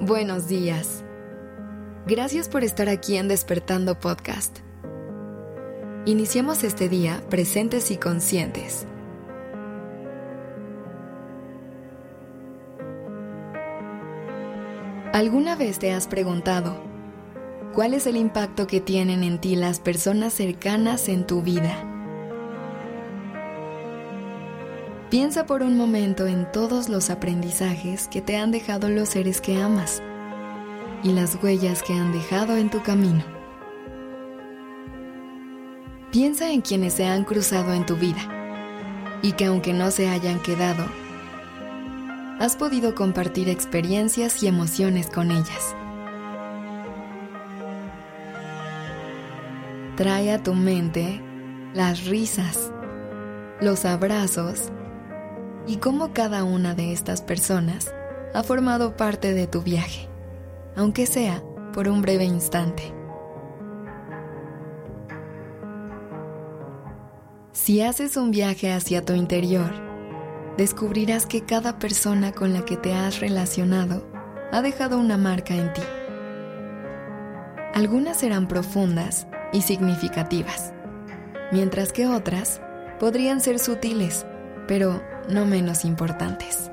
Buenos días. Gracias por estar aquí en Despertando Podcast. Iniciemos este día presentes y conscientes. ¿Alguna vez te has preguntado cuál es el impacto que tienen en ti las personas cercanas en tu vida? Piensa por un momento en todos los aprendizajes que te han dejado los seres que amas y las huellas que han dejado en tu camino. Piensa en quienes se han cruzado en tu vida y que aunque no se hayan quedado, has podido compartir experiencias y emociones con ellas. Trae a tu mente las risas, los abrazos y cómo cada una de estas personas ha formado parte de tu viaje, aunque sea por un breve instante. Si haces un viaje hacia tu interior, descubrirás que cada persona con la que te has relacionado ha dejado una marca en ti. Algunas serán profundas y significativas, mientras que otras podrían ser sutiles, pero no menos importantes.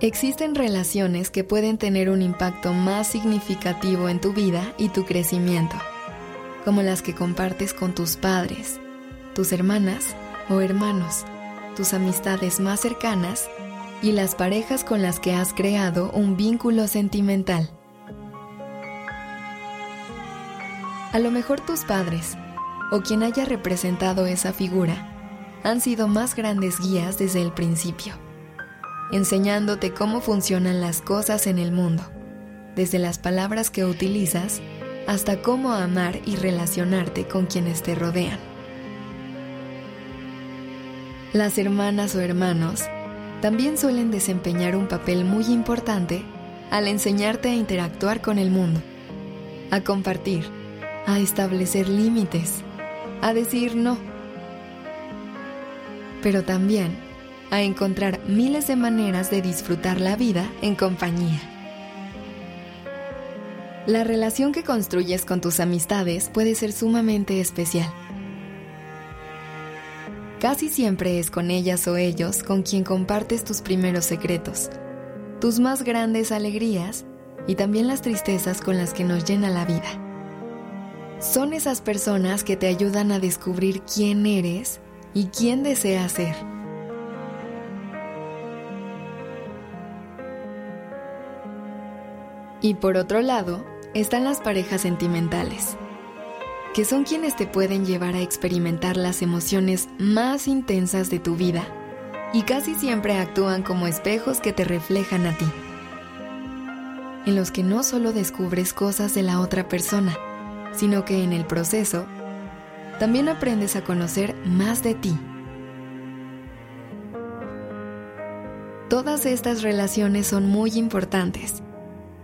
Existen relaciones que pueden tener un impacto más significativo en tu vida y tu crecimiento, como las que compartes con tus padres, tus hermanas o hermanos, tus amistades más cercanas y las parejas con las que has creado un vínculo sentimental. A lo mejor tus padres o quien haya representado esa figura han sido más grandes guías desde el principio, enseñándote cómo funcionan las cosas en el mundo, desde las palabras que utilizas hasta cómo amar y relacionarte con quienes te rodean. Las hermanas o hermanos también suelen desempeñar un papel muy importante al enseñarte a interactuar con el mundo, a compartir, a establecer límites a decir no, pero también a encontrar miles de maneras de disfrutar la vida en compañía. La relación que construyes con tus amistades puede ser sumamente especial. Casi siempre es con ellas o ellos con quien compartes tus primeros secretos, tus más grandes alegrías y también las tristezas con las que nos llena la vida son esas personas que te ayudan a descubrir quién eres y quién deseas ser. Y por otro lado, están las parejas sentimentales, que son quienes te pueden llevar a experimentar las emociones más intensas de tu vida y casi siempre actúan como espejos que te reflejan a ti, en los que no solo descubres cosas de la otra persona, sino que en el proceso también aprendes a conocer más de ti. Todas estas relaciones son muy importantes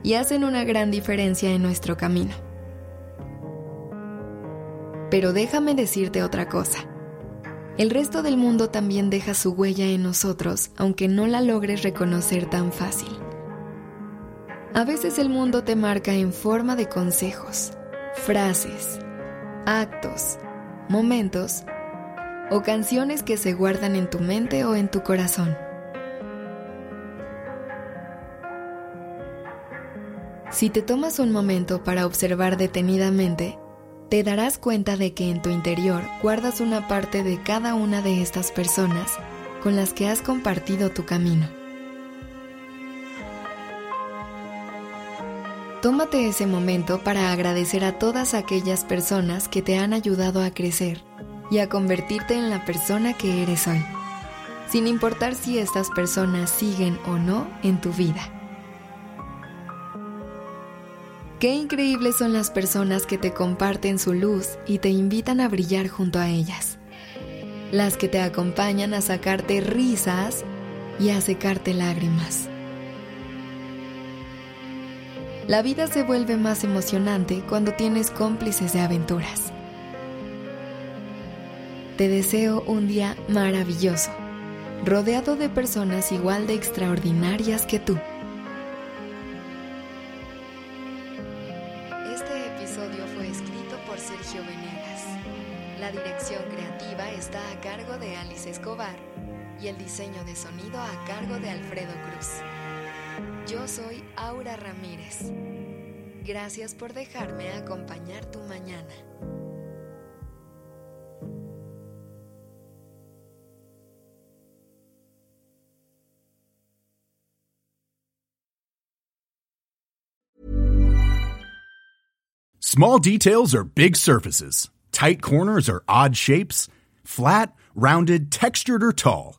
y hacen una gran diferencia en nuestro camino. Pero déjame decirte otra cosa. El resto del mundo también deja su huella en nosotros, aunque no la logres reconocer tan fácil. A veces el mundo te marca en forma de consejos, frases, actos, momentos o canciones que se guardan en tu mente o en tu corazón. Si te tomas un momento para observar detenidamente, te darás cuenta de que en tu interior guardas una parte de cada una de estas personas con las que has compartido tu camino. Tómate ese momento para agradecer a todas aquellas personas que te han ayudado a crecer y a convertirte en la persona que eres hoy, sin importar si estas personas siguen o no en tu vida. Qué increíbles son las personas que te comparten su luz y te invitan a brillar junto a ellas. Las que te acompañan a sacarte risas y a secarte lágrimas. La vida se vuelve más emocionante cuando tienes cómplices de aventuras. Te deseo un día maravilloso rodeado de personas igual de extraordinarias que tú. Este episodio fue escrito por Sergio Venegas. La dirección creativa está a cargo de Alice Escobar y el diseño de sonido a cargo de Alfredo Cruz. Yo soy Aura Ramírez. Gracias por dejarme acompañar tu mañana. Small details are big surfaces. Tight corners are odd shapes. Flat, rounded, textured, or tall.